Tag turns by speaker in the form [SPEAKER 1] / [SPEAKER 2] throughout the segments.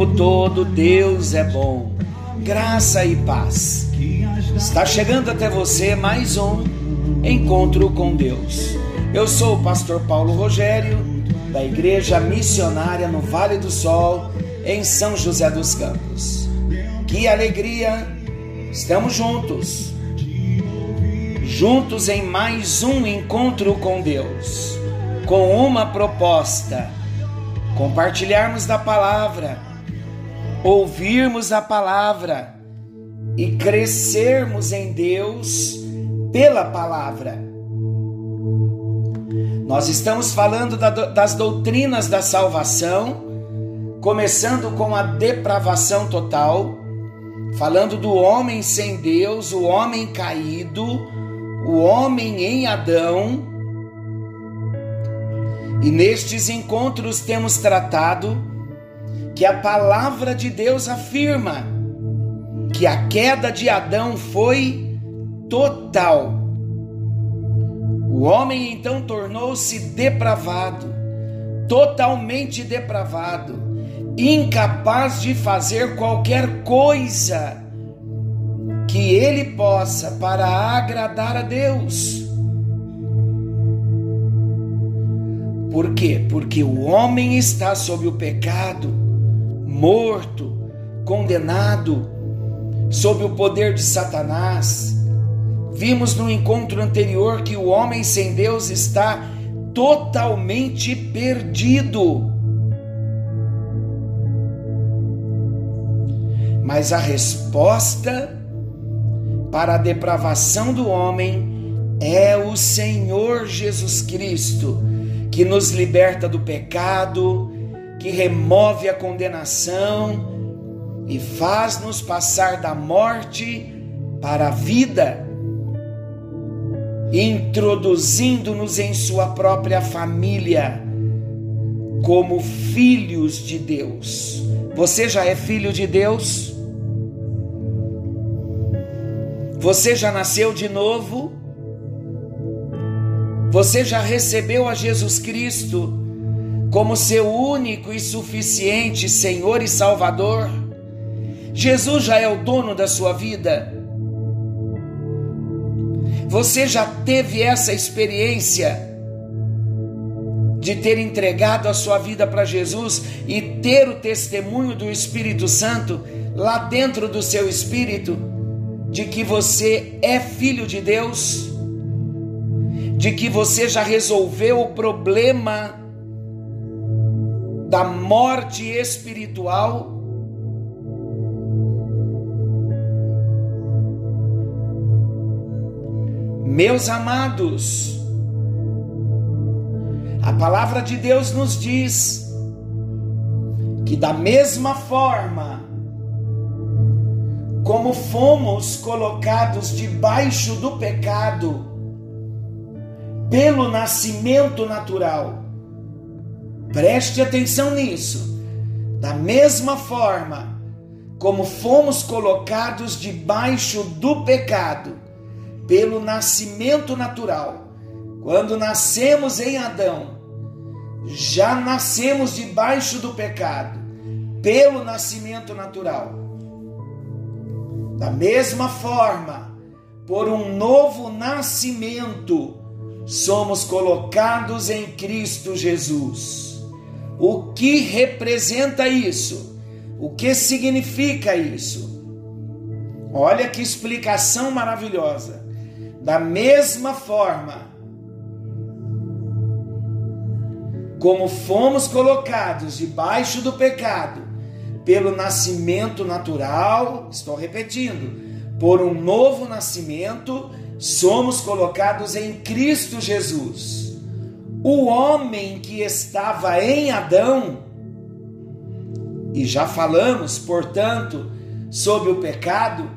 [SPEAKER 1] tempo todo Deus é bom. Graça e paz. Está chegando até você mais um encontro com Deus. Eu sou o pastor Paulo Rogério, da Igreja Missionária no Vale do Sol, em São José dos Campos. Que alegria! Estamos juntos. Juntos em mais um encontro com Deus, com uma proposta compartilharmos da palavra, ouvirmos a palavra e crescermos em Deus pela palavra. Nós estamos falando das doutrinas da salvação, começando com a depravação total, falando do homem sem Deus, o homem caído, o homem em Adão e nestes encontros temos tratado que a palavra de Deus afirma que a queda de Adão foi total. O homem então tornou-se depravado, totalmente depravado, incapaz de fazer qualquer coisa que ele possa para agradar a Deus. Por quê? Porque o homem está sob o pecado, morto, condenado, sob o poder de Satanás. Vimos no encontro anterior que o homem sem Deus está totalmente perdido. Mas a resposta para a depravação do homem é o Senhor Jesus Cristo que nos liberta do pecado, que remove a condenação e faz-nos passar da morte para a vida, introduzindo-nos em Sua própria família como filhos de Deus. Você já é filho de Deus? Você já nasceu de novo? Você já recebeu a Jesus Cristo como seu único e suficiente Senhor e Salvador? Jesus já é o dono da sua vida? Você já teve essa experiência de ter entregado a sua vida para Jesus e ter o testemunho do Espírito Santo lá dentro do seu espírito de que você é filho de Deus? de que você já resolveu o problema da morte espiritual? Meus amados, a palavra de Deus nos diz que, da mesma forma como fomos colocados debaixo do pecado, pelo nascimento natural. Preste atenção nisso. Da mesma forma como fomos colocados debaixo do pecado, pelo nascimento natural, quando nascemos em Adão, já nascemos debaixo do pecado, pelo nascimento natural. Da mesma forma, por um novo nascimento, somos colocados em Cristo Jesus. O que representa isso? O que significa isso? Olha que explicação maravilhosa. Da mesma forma como fomos colocados debaixo do pecado pelo nascimento natural, estou repetindo, por um novo nascimento, somos colocados em Cristo Jesus. O homem que estava em Adão, e já falamos, portanto, sobre o pecado,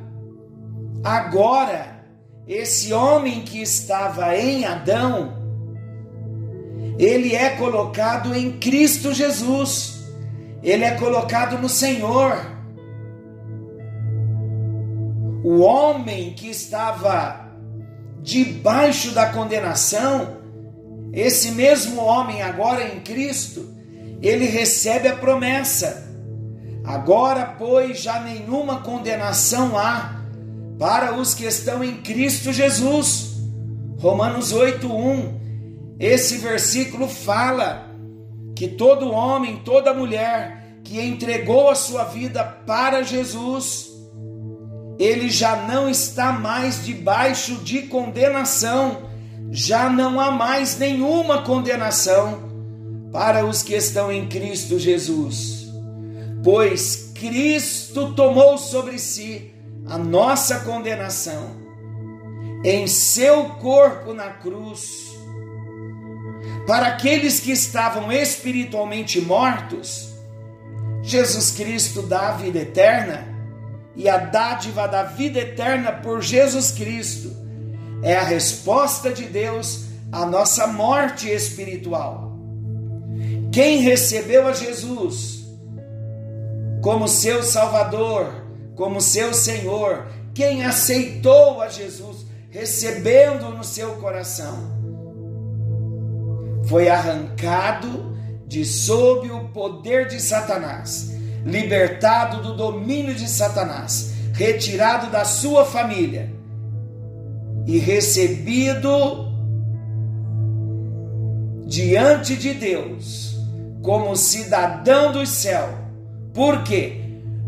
[SPEAKER 1] agora, esse homem que estava em Adão, ele é colocado em Cristo Jesus, ele é colocado no Senhor. O homem que estava debaixo da condenação, esse mesmo homem agora em Cristo, ele recebe a promessa Agora, pois, já nenhuma condenação há para os que estão em Cristo Jesus. Romanos 8:1. Esse versículo fala que todo homem, toda mulher que entregou a sua vida para Jesus, ele já não está mais debaixo de condenação, já não há mais nenhuma condenação para os que estão em Cristo Jesus. Pois Cristo tomou sobre si a nossa condenação em seu corpo na cruz. Para aqueles que estavam espiritualmente mortos, Jesus Cristo dá a vida eterna e a dádiva da vida eterna por Jesus Cristo é a resposta de Deus à nossa morte espiritual. Quem recebeu a Jesus como seu Salvador, como seu Senhor, quem aceitou a Jesus, recebendo no seu coração, foi arrancado de sob o poder de Satanás, libertado do domínio de Satanás, retirado da sua família e recebido diante de Deus como cidadão do céu. Por quê?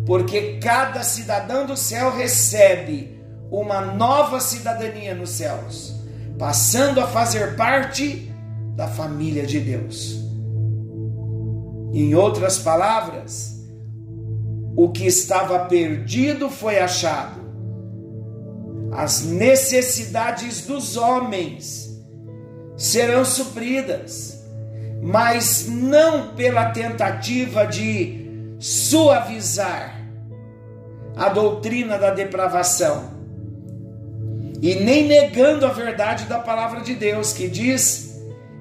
[SPEAKER 1] porque cada cidadão do céu recebe uma nova cidadania nos céus, passando a fazer parte da família de Deus. Em outras palavras, o que estava perdido foi achado. As necessidades dos homens serão supridas, mas não pela tentativa de suavizar a doutrina da depravação e nem negando a verdade da palavra de Deus, que diz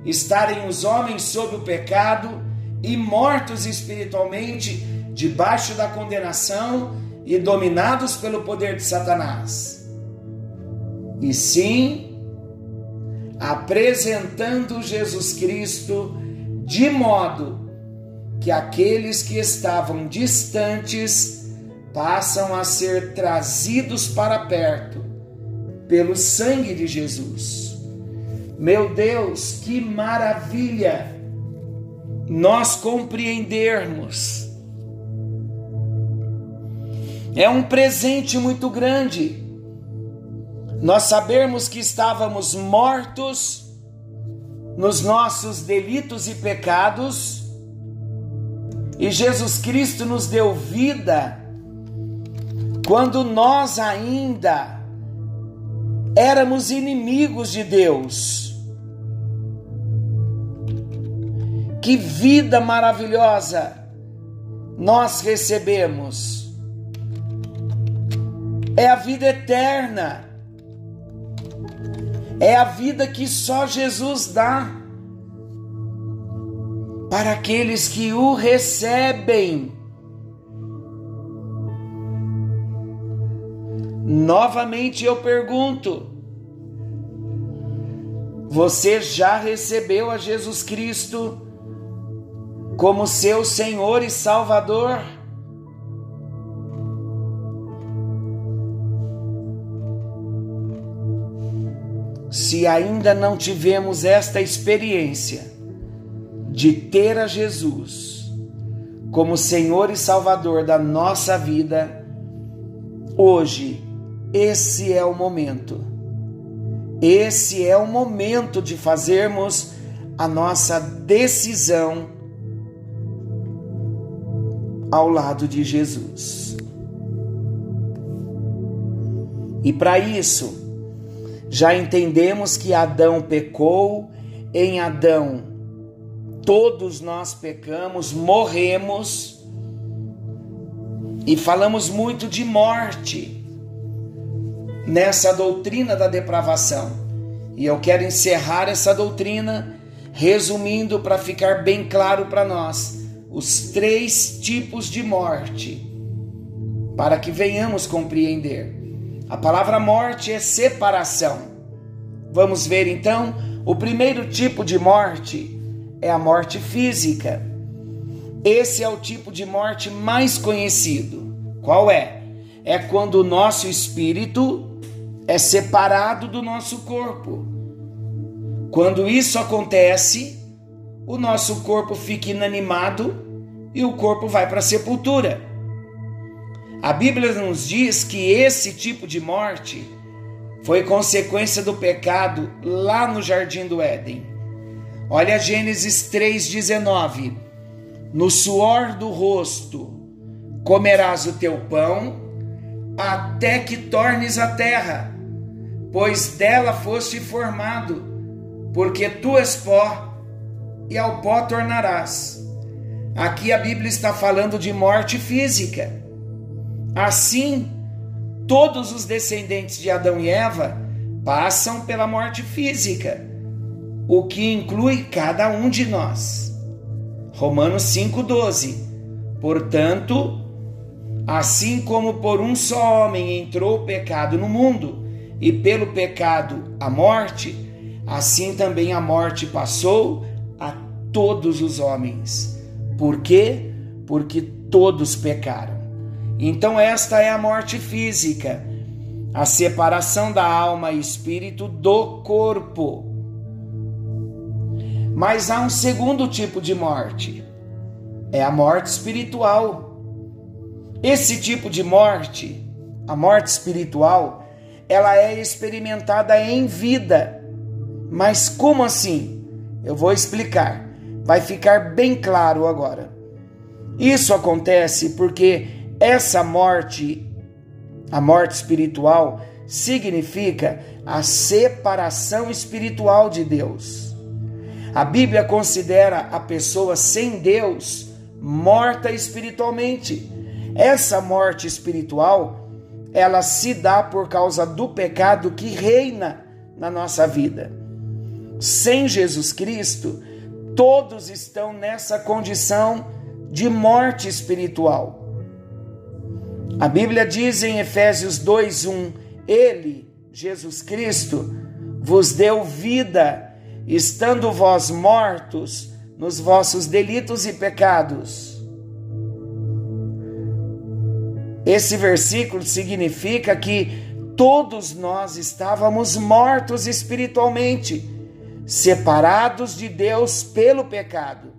[SPEAKER 1] estarem os homens sob o pecado e mortos espiritualmente debaixo da condenação e dominados pelo poder de Satanás. E sim, apresentando Jesus Cristo de modo que aqueles que estavam distantes passam a ser trazidos para perto pelo sangue de Jesus. Meu Deus, que maravilha nós compreendermos. É um presente muito grande. Nós sabemos que estávamos mortos nos nossos delitos e pecados, e Jesus Cristo nos deu vida quando nós ainda éramos inimigos de Deus. Que vida maravilhosa nós recebemos! É a vida eterna, é a vida que só Jesus dá para aqueles que o recebem. Novamente eu pergunto: você já recebeu a Jesus Cristo como seu Senhor e Salvador? Se ainda não tivemos esta experiência de ter a Jesus como Senhor e Salvador da nossa vida, hoje esse é o momento. Esse é o momento de fazermos a nossa decisão ao lado de Jesus. E para isso, já entendemos que Adão pecou, em Adão todos nós pecamos, morremos, e falamos muito de morte nessa doutrina da depravação. E eu quero encerrar essa doutrina resumindo para ficar bem claro para nós os três tipos de morte, para que venhamos compreender. A palavra morte é separação. Vamos ver então, o primeiro tipo de morte é a morte física. Esse é o tipo de morte mais conhecido. Qual é? É quando o nosso espírito é separado do nosso corpo. Quando isso acontece, o nosso corpo fica inanimado e o corpo vai para a sepultura. A Bíblia nos diz que esse tipo de morte foi consequência do pecado lá no jardim do Éden. Olha Gênesis 3:19. No suor do rosto comerás o teu pão até que tornes a terra, pois dela foste formado, porque tu és pó e ao pó tornarás. Aqui a Bíblia está falando de morte física. Assim, todos os descendentes de Adão e Eva passam pela morte física, o que inclui cada um de nós. Romanos 5,12. Portanto, assim como por um só homem entrou o pecado no mundo, e pelo pecado a morte, assim também a morte passou a todos os homens. Por quê? Porque todos pecaram. Então, esta é a morte física, a separação da alma e espírito do corpo. Mas há um segundo tipo de morte, é a morte espiritual. Esse tipo de morte, a morte espiritual, ela é experimentada em vida. Mas como assim? Eu vou explicar. Vai ficar bem claro agora. Isso acontece porque essa morte, a morte espiritual, significa a separação espiritual de Deus. A Bíblia considera a pessoa sem Deus morta espiritualmente. Essa morte espiritual, ela se dá por causa do pecado que reina na nossa vida. Sem Jesus Cristo, todos estão nessa condição de morte espiritual. A Bíblia diz em Efésios 2:1, ele, Jesus Cristo, vos deu vida, estando vós mortos nos vossos delitos e pecados. Esse versículo significa que todos nós estávamos mortos espiritualmente, separados de Deus pelo pecado.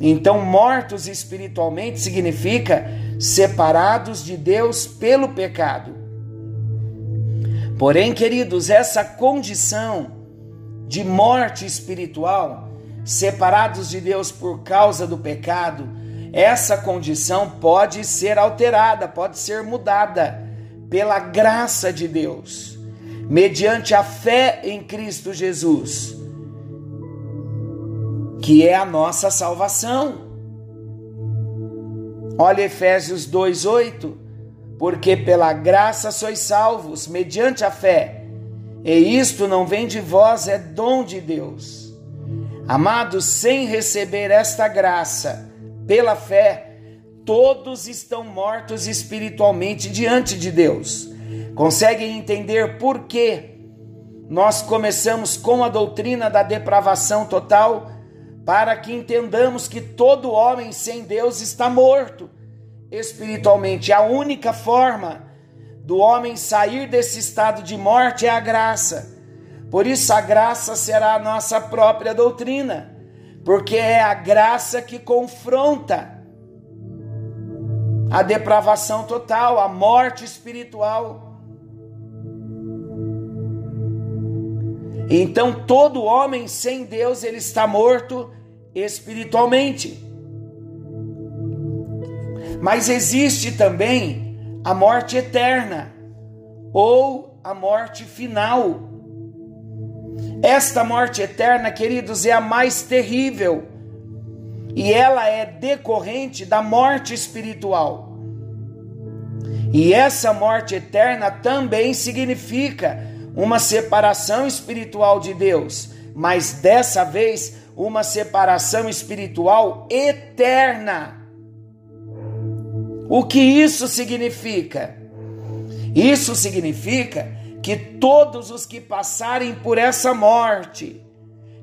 [SPEAKER 1] Então, mortos espiritualmente significa separados de Deus pelo pecado. Porém, queridos, essa condição de morte espiritual, separados de Deus por causa do pecado, essa condição pode ser alterada, pode ser mudada pela graça de Deus, mediante a fé em Cristo Jesus, que é a nossa salvação. Olha Efésios 2:8, porque pela graça sois salvos mediante a fé. E isto não vem de vós, é dom de Deus. Amados, sem receber esta graça pela fé, todos estão mortos espiritualmente diante de Deus. Conseguem entender por que nós começamos com a doutrina da depravação total? Para que entendamos que todo homem sem Deus está morto espiritualmente. A única forma do homem sair desse estado de morte é a graça. Por isso, a graça será a nossa própria doutrina, porque é a graça que confronta a depravação total, a morte espiritual. Então todo homem sem Deus ele está morto espiritualmente. Mas existe também a morte eterna ou a morte final. Esta morte eterna, queridos, é a mais terrível e ela é decorrente da morte espiritual. E essa morte eterna também significa uma separação espiritual de Deus, mas dessa vez uma separação espiritual eterna. O que isso significa? Isso significa que todos os que passarem por essa morte,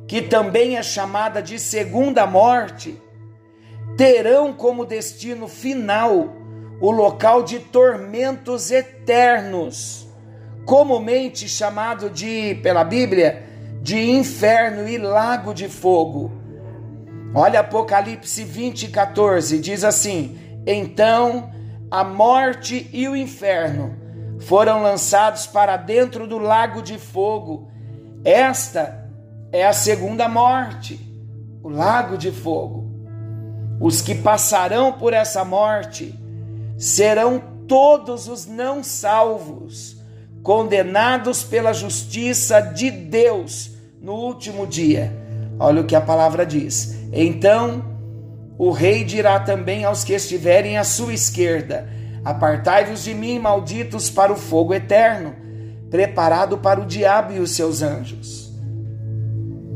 [SPEAKER 1] que também é chamada de segunda morte, terão como destino final o local de tormentos eternos, comumente chamado de, pela Bíblia, de inferno e lago de fogo. Olha Apocalipse 20, 14, diz assim: Então a morte e o inferno foram lançados para dentro do lago de fogo. Esta é a segunda morte, o lago de fogo. Os que passarão por essa morte serão todos os não salvos, condenados pela justiça de Deus no último dia. Olha o que a palavra diz. Então o rei dirá também aos que estiverem à sua esquerda: Apartai-vos de mim, malditos, para o fogo eterno, preparado para o diabo e os seus anjos.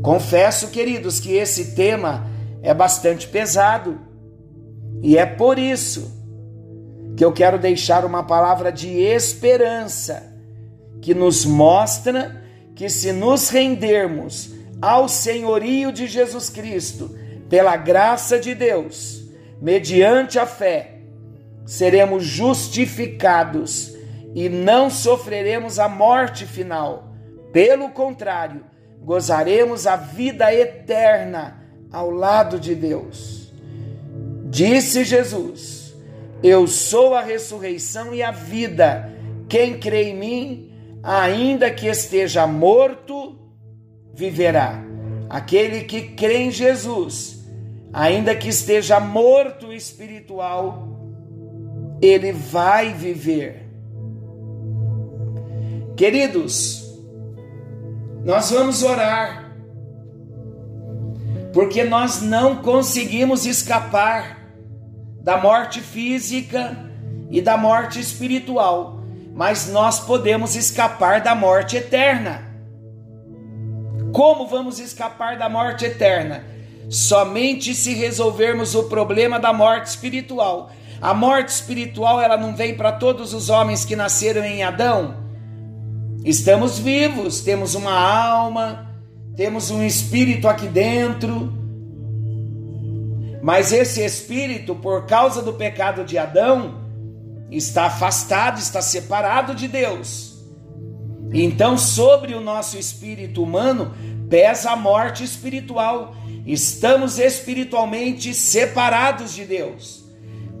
[SPEAKER 1] Confesso, queridos, que esse tema é bastante pesado, e é por isso que eu quero deixar uma palavra de esperança que nos mostra que se nos rendermos ao senhorio de Jesus Cristo, pela graça de Deus, mediante a fé, seremos justificados e não sofreremos a morte final. Pelo contrário, gozaremos a vida eterna ao lado de Deus. Disse Jesus: Eu sou a ressurreição e a vida. Quem crê em mim, ainda que esteja morto, viverá. Aquele que crê em Jesus, ainda que esteja morto espiritual, ele vai viver. Queridos, nós vamos orar, porque nós não conseguimos escapar da morte física e da morte espiritual, mas nós podemos escapar da morte eterna. Como vamos escapar da morte eterna? Somente se resolvermos o problema da morte espiritual. A morte espiritual ela não vem para todos os homens que nasceram em Adão. Estamos vivos, temos uma alma, temos um espírito aqui dentro. Mas esse espírito, por causa do pecado de Adão, está afastado, está separado de Deus. Então, sobre o nosso espírito humano pesa a morte espiritual. Estamos espiritualmente separados de Deus.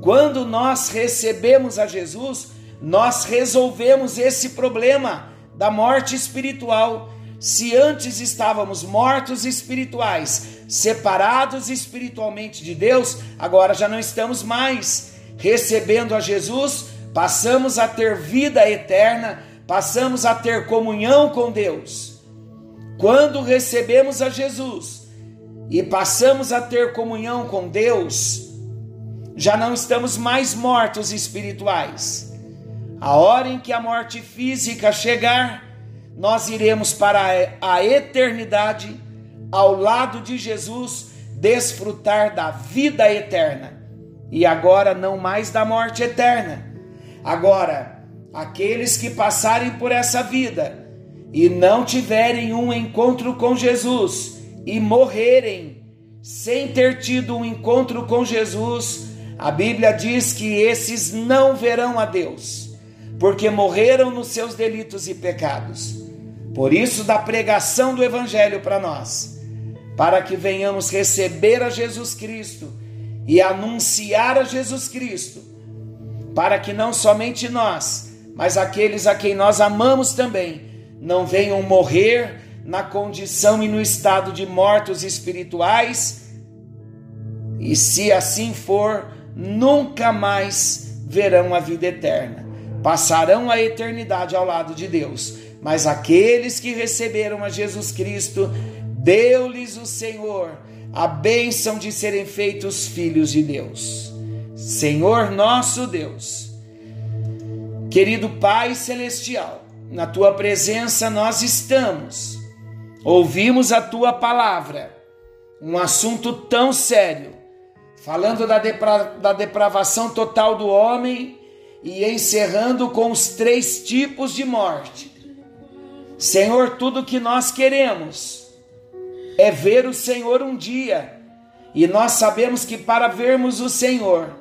[SPEAKER 1] Quando nós recebemos a Jesus, nós resolvemos esse problema da morte espiritual. Se antes estávamos mortos espirituais, separados espiritualmente de Deus, agora já não estamos mais. Recebendo a Jesus, passamos a ter vida eterna, passamos a ter comunhão com Deus. Quando recebemos a Jesus e passamos a ter comunhão com Deus, já não estamos mais mortos espirituais. A hora em que a morte física chegar, nós iremos para a eternidade ao lado de Jesus, desfrutar da vida eterna. E agora não mais da morte eterna. Agora, aqueles que passarem por essa vida e não tiverem um encontro com Jesus e morrerem sem ter tido um encontro com Jesus, a Bíblia diz que esses não verão a Deus, porque morreram nos seus delitos e pecados. Por isso, da pregação do Evangelho para nós, para que venhamos receber a Jesus Cristo e anunciar a Jesus Cristo, para que não somente nós, mas aqueles a quem nós amamos também, não venham morrer na condição e no estado de mortos espirituais, e se assim for, nunca mais verão a vida eterna. Passarão a eternidade ao lado de Deus. Mas aqueles que receberam a Jesus Cristo, deu-lhes o Senhor a bênção de serem feitos filhos de Deus. Senhor nosso Deus, querido Pai Celestial, na tua presença nós estamos, ouvimos a tua palavra, um assunto tão sério falando da, depra da depravação total do homem e encerrando com os três tipos de morte. Senhor, tudo que nós queremos é ver o Senhor um dia. E nós sabemos que para vermos o Senhor,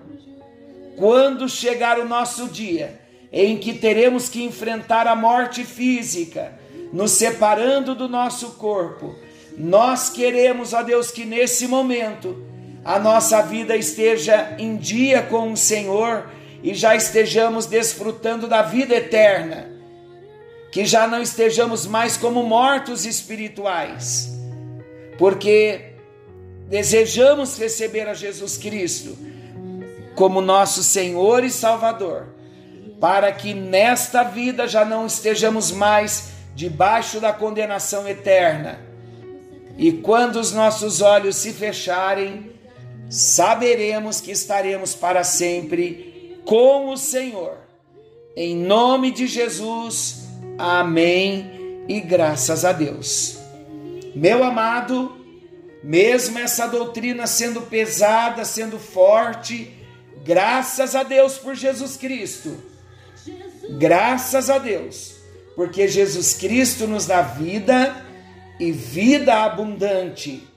[SPEAKER 1] quando chegar o nosso dia em que teremos que enfrentar a morte física, nos separando do nosso corpo, nós queremos, ó Deus, que nesse momento a nossa vida esteja em dia com o Senhor e já estejamos desfrutando da vida eterna, que já não estejamos mais como mortos espirituais, porque desejamos receber a Jesus Cristo como nosso Senhor e Salvador, para que nesta vida já não estejamos mais debaixo da condenação eterna. E quando os nossos olhos se fecharem, saberemos que estaremos para sempre com o Senhor. Em nome de Jesus, amém e graças a Deus. Meu amado, mesmo essa doutrina sendo pesada, sendo forte, graças a Deus por Jesus Cristo. Graças a Deus, porque Jesus Cristo nos dá vida e vida abundante.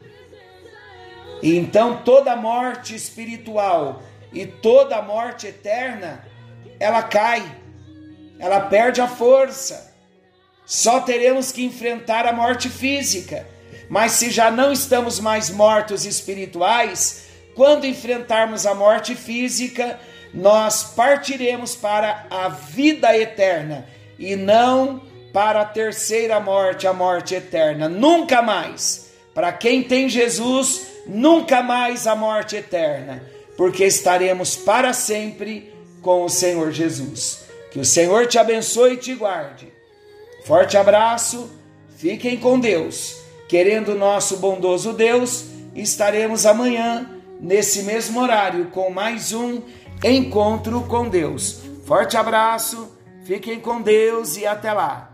[SPEAKER 1] E então toda morte espiritual e toda morte eterna, ela cai, ela perde a força. Só teremos que enfrentar a morte física. Mas se já não estamos mais mortos espirituais, quando enfrentarmos a morte física, nós partiremos para a vida eterna e não para a terceira morte, a morte eterna. Nunca mais. Para quem tem Jesus, nunca mais a morte eterna, porque estaremos para sempre com o Senhor Jesus. Que o Senhor te abençoe e te guarde. Forte abraço, fiquem com Deus. Querendo nosso bondoso Deus, estaremos amanhã, nesse mesmo horário, com mais um encontro com Deus. Forte abraço, fiquem com Deus e até lá.